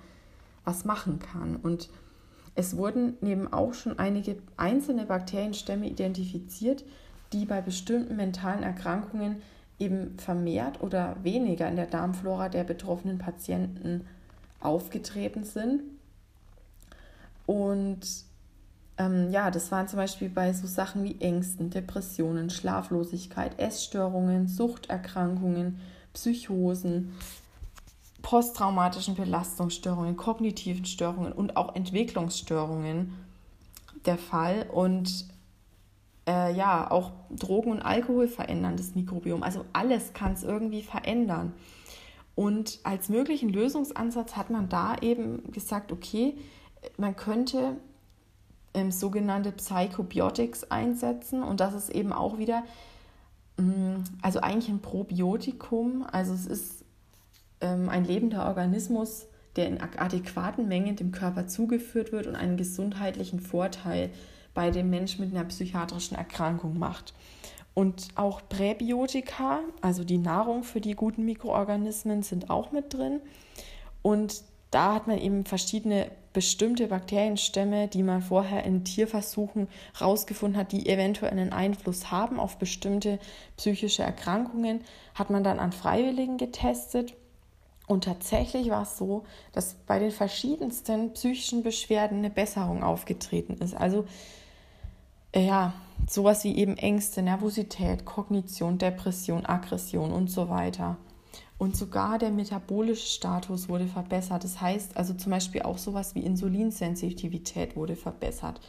[SPEAKER 1] was machen kann. Und es wurden neben auch schon einige einzelne Bakterienstämme identifiziert, die bei bestimmten mentalen Erkrankungen eben vermehrt oder weniger in der Darmflora der betroffenen Patienten aufgetreten sind. Und ähm, ja, das waren zum Beispiel bei so Sachen wie Ängsten, Depressionen, Schlaflosigkeit, Essstörungen, Suchterkrankungen, Psychosen, posttraumatischen Belastungsstörungen, kognitiven Störungen und auch Entwicklungsstörungen der Fall. Und äh, ja, auch Drogen und Alkohol verändern das Mikrobiom. Also alles kann es irgendwie verändern. Und als möglichen Lösungsansatz hat man da eben gesagt, okay, man könnte ähm, sogenannte Psychobiotics einsetzen und das ist eben auch wieder, mh, mm, also eigentlich ein Probiotikum, also es ist ähm, ein lebender Organismus, der in adäquaten Mengen dem Körper zugeführt wird und einen gesundheitlichen Vorteil bei dem Menschen mit einer psychiatrischen Erkrankung macht. Und auch Präbiotika, also die Nahrung für die guten Mikroorganismen, sind auch mit drin. Und da hat man eben verschiedene bestimmte Bakterienstämme, die man vorher in Tierversuchen herausgefunden hat, die eventuell einen Einfluss haben auf bestimmte psychische Erkrankungen, hat man dann an Freiwilligen getestet. Und tatsächlich war es so, dass bei den verschiedensten psychischen Beschwerden eine Besserung aufgetreten ist. Also ja, sowas wie eben Ängste, Nervosität, Kognition, Depression, Aggression und so weiter. Und sogar der metabolische Status wurde verbessert. Das heißt also zum Beispiel auch sowas wie Insulinsensitivität wurde verbessert.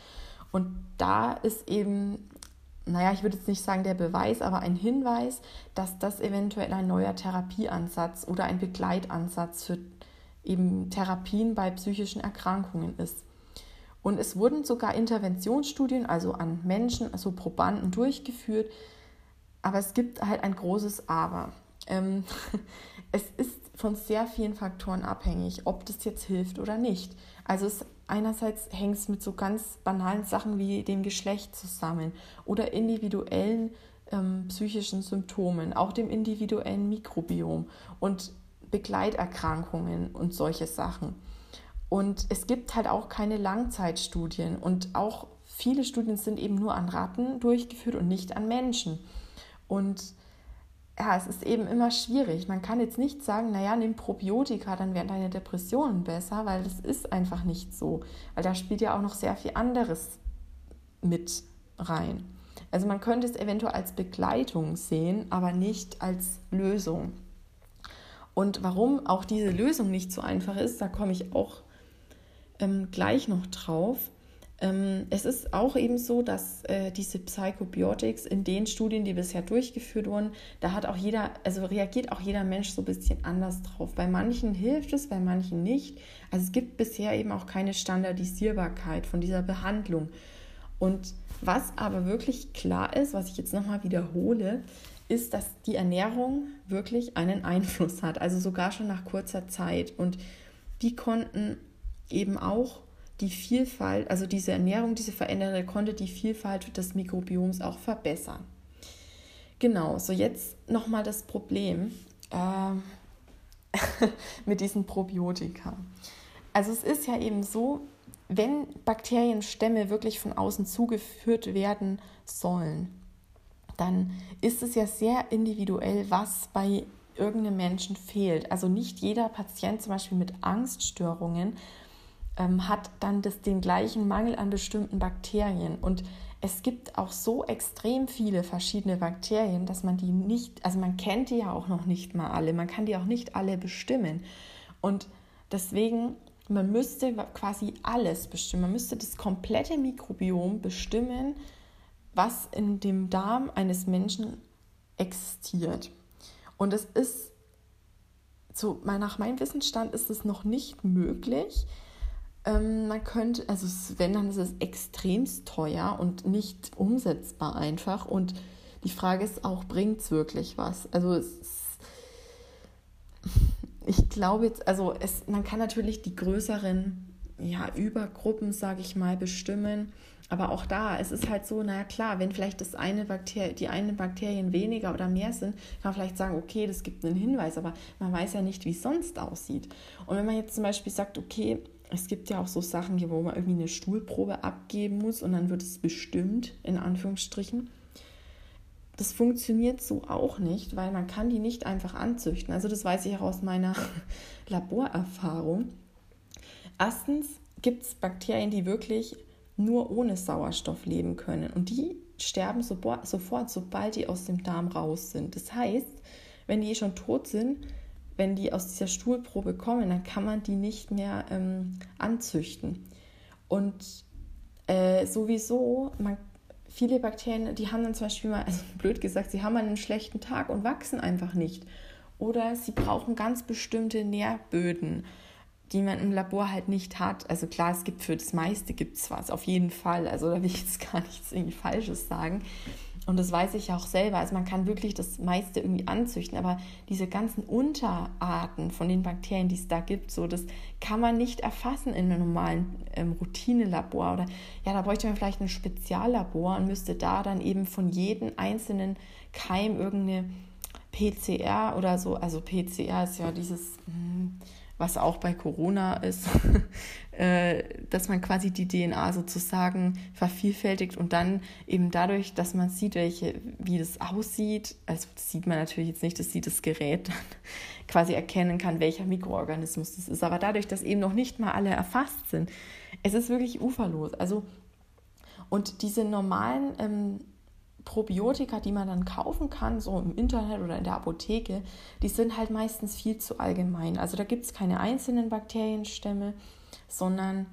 [SPEAKER 1] Und da ist eben, naja, ich würde jetzt nicht sagen der Beweis, aber ein Hinweis, dass das eventuell ein neuer Therapieansatz oder ein Begleitansatz für eben Therapien bei psychischen Erkrankungen ist. Und es wurden sogar Interventionsstudien, also an Menschen, also Probanden durchgeführt. Aber es gibt halt ein großes Aber. Ähm, es ist von sehr vielen Faktoren abhängig, ob das jetzt hilft oder nicht. Also es einerseits hängt es mit so ganz banalen Sachen wie dem Geschlecht zusammen oder individuellen ähm, psychischen Symptomen, auch dem individuellen Mikrobiom und Begleiterkrankungen und solche Sachen. Und es gibt halt auch keine Langzeitstudien und auch viele Studien sind eben nur an Ratten durchgeführt und nicht an Menschen. Und ja, es ist eben immer schwierig. Man kann jetzt nicht sagen, naja, nimm Probiotika, dann werden deine Depressionen besser, weil das ist einfach nicht so. Weil da spielt ja auch noch sehr viel anderes mit rein. Also man könnte es eventuell als Begleitung sehen, aber nicht als Lösung. Und warum auch diese Lösung nicht so einfach ist, da komme ich auch ähm, gleich noch drauf. Ähm, es ist auch eben so, dass äh, diese Psychobiotics in den Studien, die bisher durchgeführt wurden, da hat auch jeder, also reagiert auch jeder Mensch so ein bisschen anders drauf. Bei manchen hilft es, bei manchen nicht. Also es gibt bisher eben auch keine Standardisierbarkeit von dieser Behandlung. Und was aber wirklich klar ist, was ich jetzt nochmal wiederhole, ist, dass die Ernährung wirklich einen Einfluss hat, also sogar schon nach kurzer Zeit. Und die konnten eben auch die Vielfalt, also diese Ernährung, diese veränderte konnte die Vielfalt des Mikrobioms auch verbessern. Genau, so jetzt nochmal das Problem äh, mit diesen Probiotika. Also es ist ja eben so, wenn Bakterienstämme wirklich von außen zugeführt werden sollen, dann ist es ja sehr individuell, was bei irgendeinem Menschen fehlt. Also nicht jeder Patient zum Beispiel mit Angststörungen ähm, hat dann das, den gleichen Mangel an bestimmten Bakterien. Und es gibt auch so extrem viele verschiedene Bakterien, dass man die nicht, also man kennt die ja auch noch nicht mal alle, man kann die auch nicht alle bestimmen. Und deswegen, man müsste quasi alles bestimmen, man müsste das komplette Mikrobiom bestimmen, was in dem Darm eines Menschen existiert. Und es ist, so nach meinem Wissensstand ist es noch nicht möglich. Ähm, man könnte, also wenn, dann ist es extremst teuer und nicht umsetzbar einfach. Und die Frage ist auch, bringt es wirklich was? Also es ich glaube jetzt, also es, man kann natürlich die größeren ja, Übergruppen, sage ich mal, bestimmen. Aber auch da, es ist halt so, naja klar, wenn vielleicht das eine Bakterie, die einen Bakterien weniger oder mehr sind, kann man vielleicht sagen, okay, das gibt einen Hinweis, aber man weiß ja nicht, wie es sonst aussieht. Und wenn man jetzt zum Beispiel sagt, okay, es gibt ja auch so Sachen, wo man irgendwie eine Stuhlprobe abgeben muss und dann wird es bestimmt, in Anführungsstrichen. Das funktioniert so auch nicht, weil man kann die nicht einfach anzüchten. Also das weiß ich auch aus meiner Laborerfahrung. Erstens gibt es Bakterien, die wirklich nur ohne Sauerstoff leben können. Und die sterben sofort, sobald die aus dem Darm raus sind. Das heißt, wenn die schon tot sind, wenn die aus dieser Stuhlprobe kommen, dann kann man die nicht mehr ähm, anzüchten. Und äh, sowieso, man, viele Bakterien, die haben dann zum Beispiel mal, also blöd gesagt, sie haben einen schlechten Tag und wachsen einfach nicht. Oder sie brauchen ganz bestimmte Nährböden die man im Labor halt nicht hat. Also klar, es gibt für das meiste gibt es was, auf jeden Fall. Also da will ich jetzt gar nichts irgendwie Falsches sagen. Und das weiß ich auch selber. Also man kann wirklich das meiste irgendwie anzüchten, aber diese ganzen Unterarten von den Bakterien, die es da gibt, so das kann man nicht erfassen in einem normalen ähm, Routinelabor. Oder ja, da bräuchte man vielleicht ein Speziallabor und müsste da dann eben von jedem einzelnen Keim irgendeine PCR oder so. Also PCR ist ja dieses. Hm, was auch bei Corona ist, dass man quasi die DNA sozusagen vervielfältigt und dann eben dadurch, dass man sieht, welche, wie das aussieht, also das sieht man natürlich jetzt nicht, das sieht das Gerät dann quasi erkennen kann, welcher Mikroorganismus das ist. Aber dadurch, dass eben noch nicht mal alle erfasst sind, es ist wirklich uferlos. Also und diese normalen ähm, Probiotika, die man dann kaufen kann, so im Internet oder in der Apotheke, die sind halt meistens viel zu allgemein. Also da gibt es keine einzelnen Bakterienstämme, sondern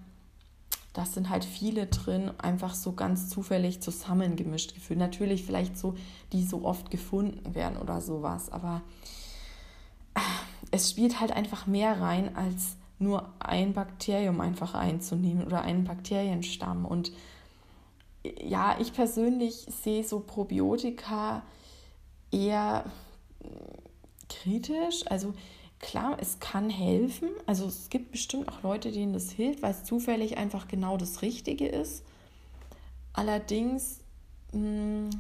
[SPEAKER 1] das sind halt viele drin, einfach so ganz zufällig zusammengemischt gefühlt. Natürlich vielleicht so, die so oft gefunden werden oder sowas, aber äh, es spielt halt einfach mehr rein, als nur ein Bakterium einfach einzunehmen oder einen Bakterienstamm. Und ja, ich persönlich sehe so Probiotika eher kritisch. Also klar, es kann helfen. Also es gibt bestimmt auch Leute, denen das hilft, weil es zufällig einfach genau das Richtige ist. Allerdings mh, hm,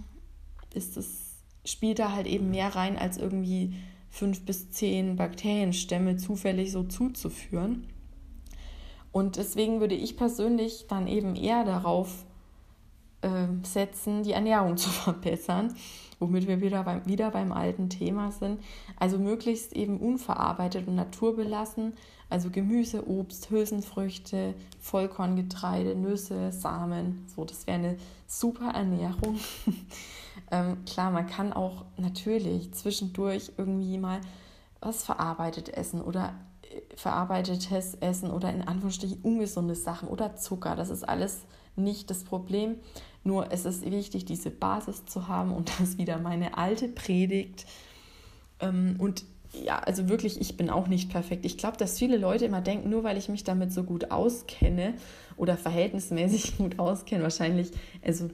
[SPEAKER 1] ist es, spielt da halt eben mehr rein, als irgendwie fünf bis zehn Bakterienstämme zufällig so zuzuführen. Und deswegen würde ich persönlich dann eben eher darauf äh, setzen, die Ernährung zu verbessern, womit wir wieder beim, wieder beim alten Thema sind. Also möglichst eben unverarbeitet und naturbelassen, also Gemüse, Obst, Hülsenfrüchte, Vollkorngetreide, Nüsse, Samen. So, das wäre eine super Ernährung. ähm, klar, man kann auch natürlich zwischendurch irgendwie mal was verarbeitet essen oder äh, verarbeitetes Essen oder in Anführungsstrichen ungesunde Sachen oder Zucker. Das ist alles nicht das Problem. Nur es ist wichtig, diese Basis zu haben und das wieder meine alte Predigt. Ähm, und ja, also wirklich, ich bin auch nicht perfekt. Ich glaube, dass viele Leute immer denken, nur weil ich mich damit so gut auskenne oder verhältnismäßig gut auskenne, wahrscheinlich, also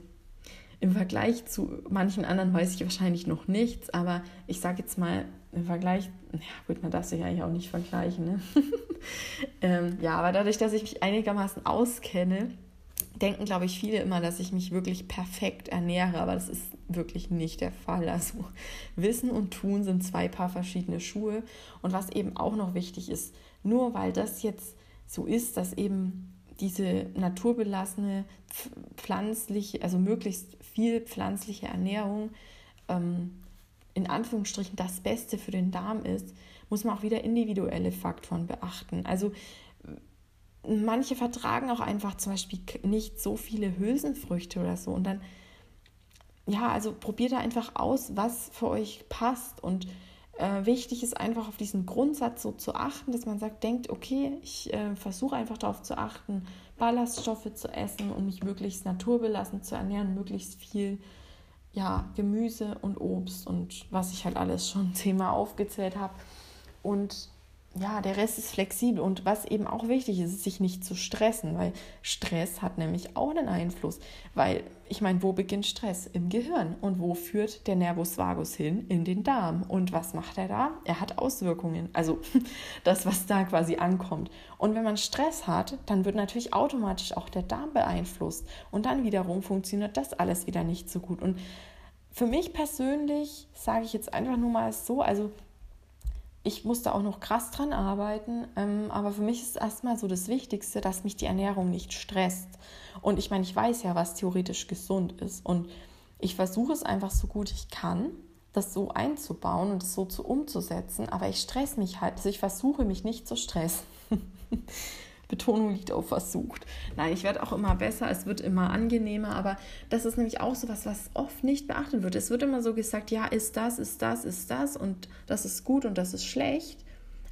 [SPEAKER 1] im Vergleich zu manchen anderen weiß ich wahrscheinlich noch nichts, aber ich sage jetzt mal, im Vergleich, ja gut, man darf sich eigentlich auch nicht vergleichen, ne? ähm, ja, aber dadurch, dass ich mich einigermaßen auskenne, denken, glaube ich, viele immer, dass ich mich wirklich perfekt ernähre, aber das ist wirklich nicht der Fall. Also Wissen und Tun sind zwei Paar verschiedene Schuhe. Und was eben auch noch wichtig ist, nur weil das jetzt so ist, dass eben diese naturbelassene, pflanzliche, also möglichst viel pflanzliche Ernährung ähm, in Anführungsstrichen das Beste für den Darm ist, muss man auch wieder individuelle Faktoren beachten. Also manche vertragen auch einfach zum Beispiel nicht so viele Hülsenfrüchte oder so. Und dann, ja, also probiert da einfach aus, was für euch passt. Und äh, wichtig ist einfach auf diesen Grundsatz so zu achten, dass man sagt, denkt, okay, ich äh, versuche einfach darauf zu achten, Ballaststoffe zu essen und mich möglichst naturbelassen zu ernähren, möglichst viel ja, Gemüse und Obst und was ich halt alles schon zehnmal aufgezählt habe. Und ja, der Rest ist flexibel. Und was eben auch wichtig ist, ist, sich nicht zu stressen, weil Stress hat nämlich auch einen Einfluss. Weil, ich meine, wo beginnt Stress? Im Gehirn. Und wo führt der Nervus vagus hin? In den Darm. Und was macht er da? Er hat Auswirkungen. Also das, was da quasi ankommt. Und wenn man Stress hat, dann wird natürlich automatisch auch der Darm beeinflusst. Und dann wiederum funktioniert das alles wieder nicht so gut. Und für mich persönlich sage ich jetzt einfach nur mal so, also ich musste auch noch krass dran arbeiten, ähm, aber für mich ist erstmal so das Wichtigste, dass mich die Ernährung nicht stresst. Und ich meine, ich weiß ja, was theoretisch gesund ist. Und ich versuche es einfach so gut ich kann, das so einzubauen und es so zu umzusetzen, aber ich stress mich halt, also ich versuche mich nicht zu stressen. Betonung liegt auf versucht. Nein, ich werde auch immer besser, es wird immer angenehmer, aber das ist nämlich auch so was, was oft nicht beachtet wird. Es wird immer so gesagt, ja, ist das, ist das, ist das und das ist gut und das ist schlecht.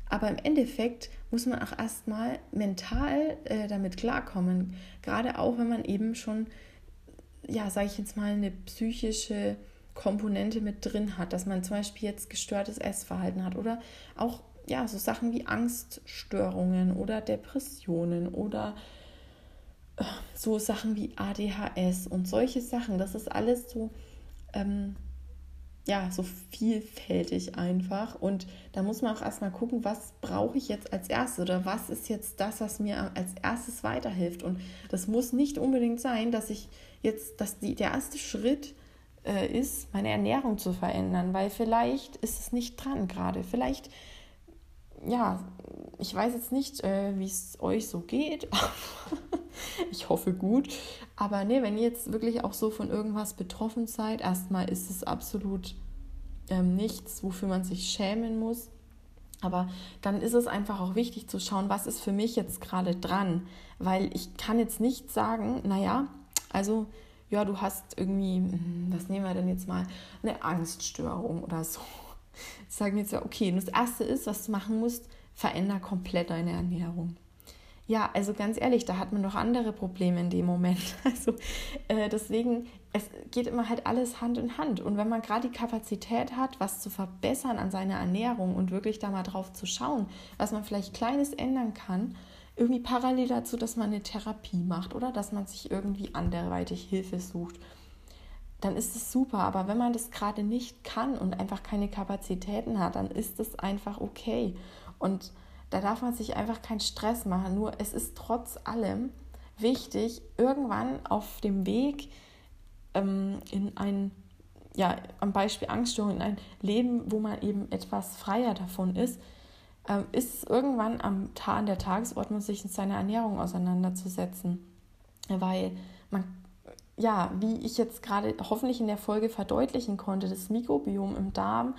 [SPEAKER 1] Aber im Endeffekt muss man auch erstmal mental äh, damit klarkommen, gerade auch wenn man eben schon, ja, sage ich jetzt mal, eine psychische Komponente mit drin hat, dass man zum Beispiel jetzt gestörtes Essverhalten hat oder auch ja, so Sachen wie Angststörungen oder Depressionen oder äh, so Sachen wie ADHS und solche Sachen. Das ist alles so, ähm, ja, so vielfältig einfach. Und da muss man auch erstmal gucken, was brauche ich jetzt als erstes oder was ist jetzt das, was mir als erstes weiterhilft. Und das muss nicht unbedingt sein, dass ich jetzt, dass die, der erste Schritt äh, ist, meine Ernährung zu verändern, weil vielleicht ist es nicht dran gerade. Vielleicht ja, ich weiß jetzt nicht, äh, wie es euch so geht. ich hoffe gut. Aber nee, wenn ihr jetzt wirklich auch so von irgendwas betroffen seid, erstmal ist es absolut ähm, nichts, wofür man sich schämen muss. Aber dann ist es einfach auch wichtig zu schauen, was ist für mich jetzt gerade dran. Weil ich kann jetzt nicht sagen, naja, also ja, du hast irgendwie, hm, was nehmen wir denn jetzt mal, eine Angststörung oder so sagen jetzt ja, okay, das Erste ist, was du machen musst, veränder komplett deine Ernährung. Ja, also ganz ehrlich, da hat man doch andere Probleme in dem Moment. Also äh, deswegen, es geht immer halt alles Hand in Hand. Und wenn man gerade die Kapazität hat, was zu verbessern an seiner Ernährung und wirklich da mal drauf zu schauen, was man vielleicht Kleines ändern kann, irgendwie parallel dazu, dass man eine Therapie macht oder dass man sich irgendwie anderweitig Hilfe sucht dann ist es super. Aber wenn man das gerade nicht kann und einfach keine Kapazitäten hat, dann ist es einfach okay. Und da darf man sich einfach keinen Stress machen. Nur es ist trotz allem wichtig, irgendwann auf dem Weg ähm, in ein, ja, am Beispiel Angststörung, in ein Leben, wo man eben etwas freier davon ist, ähm, ist es irgendwann am Tag an der Tagesordnung, sich mit seiner Ernährung auseinanderzusetzen. Weil man ja, wie ich jetzt gerade hoffentlich in der Folge verdeutlichen konnte, das Mikrobiom im Darm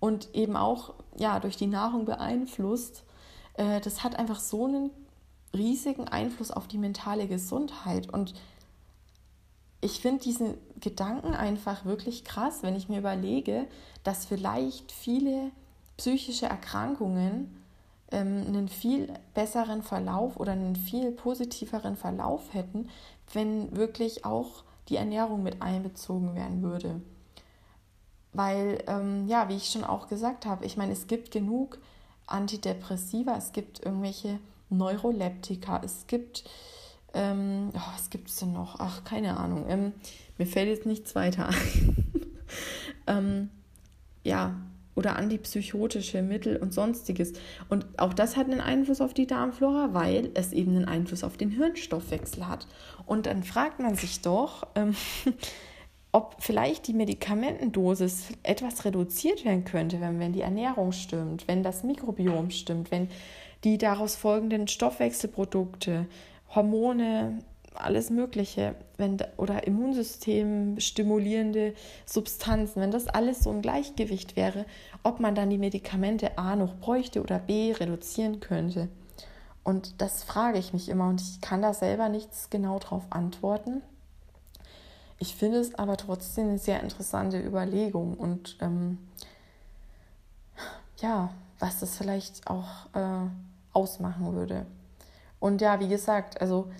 [SPEAKER 1] und eben auch ja, durch die Nahrung beeinflusst, äh, das hat einfach so einen riesigen Einfluss auf die mentale Gesundheit. Und ich finde diesen Gedanken einfach wirklich krass, wenn ich mir überlege, dass vielleicht viele psychische Erkrankungen ähm, einen viel besseren Verlauf oder einen viel positiveren Verlauf hätten, wenn wirklich auch die Ernährung mit einbezogen werden würde. Weil, ähm, ja, wie ich schon auch gesagt habe, ich meine, es gibt genug Antidepressiva, es gibt irgendwelche Neuroleptika, es gibt, ähm, oh, was gibt es denn noch? Ach, keine Ahnung. Ähm, mir fällt jetzt nichts weiter ein. ähm, ja, oder antipsychotische Mittel und sonstiges. Und auch das hat einen Einfluss auf die Darmflora, weil es eben einen Einfluss auf den Hirnstoffwechsel hat. Und dann fragt man sich doch, ähm, ob vielleicht die Medikamentendosis etwas reduziert werden könnte, wenn, wenn die Ernährung stimmt, wenn das Mikrobiom stimmt, wenn die daraus folgenden Stoffwechselprodukte, Hormone, alles Mögliche, wenn oder Immunsystem stimulierende Substanzen, wenn das alles so im Gleichgewicht wäre, ob man dann die Medikamente A noch bräuchte oder B reduzieren könnte. Und das frage ich mich immer und ich kann da selber nichts genau drauf antworten. Ich finde es aber trotzdem eine sehr interessante Überlegung und ähm, ja, was das vielleicht auch äh, ausmachen würde. Und ja, wie gesagt, also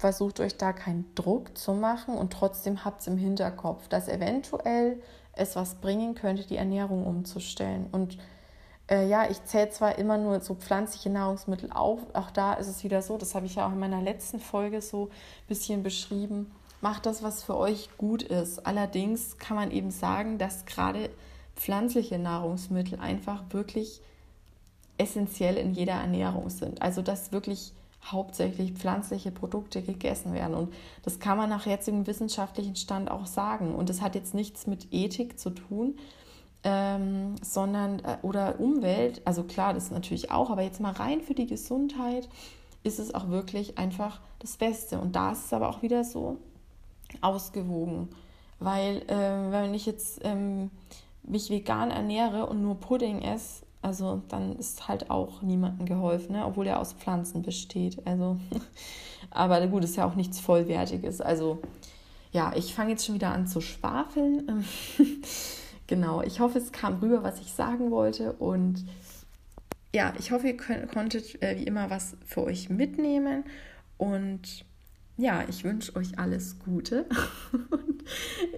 [SPEAKER 1] versucht euch da keinen Druck zu machen und trotzdem habt es im Hinterkopf, dass eventuell es was bringen könnte, die Ernährung umzustellen. Und äh, ja, ich zähle zwar immer nur so pflanzliche Nahrungsmittel auf, auch da ist es wieder so, das habe ich ja auch in meiner letzten Folge so ein bisschen beschrieben, macht das, was für euch gut ist. Allerdings kann man eben sagen, dass gerade pflanzliche Nahrungsmittel einfach wirklich essentiell in jeder Ernährung sind. Also dass wirklich hauptsächlich pflanzliche Produkte gegessen werden. Und das kann man nach jetzigem wissenschaftlichen Stand auch sagen. Und das hat jetzt nichts mit Ethik zu tun, ähm, sondern äh, oder Umwelt. Also klar, das natürlich auch, aber jetzt mal rein für die Gesundheit ist es auch wirklich einfach das Beste. Und da ist es aber auch wieder so ausgewogen. Weil äh, wenn ich jetzt ähm, mich vegan ernähre und nur Pudding esse, also dann ist halt auch niemandem geholfen, ne? obwohl er aus Pflanzen besteht. Also, aber gut, ist ja auch nichts Vollwertiges. Also ja, ich fange jetzt schon wieder an zu schwafeln. genau, ich hoffe, es kam rüber, was ich sagen wollte. Und ja, ich hoffe, ihr könnt, konntet äh, wie immer was für euch mitnehmen. Und ja, ich wünsche euch alles Gute. und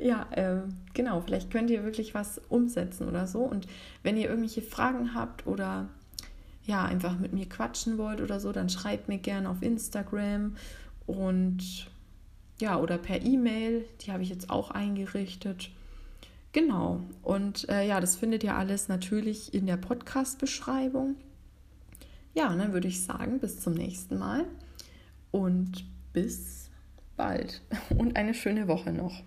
[SPEAKER 1] ja, äh, genau, vielleicht könnt ihr wirklich was umsetzen oder so. Und wenn ihr irgendwelche Fragen habt oder ja, einfach mit mir quatschen wollt oder so, dann schreibt mir gerne auf Instagram und ja, oder per E-Mail. Die habe ich jetzt auch eingerichtet. Genau. Und äh, ja, das findet ihr alles natürlich in der Podcast-Beschreibung. Ja, und dann würde ich sagen, bis zum nächsten Mal und bis bald und eine schöne Woche noch.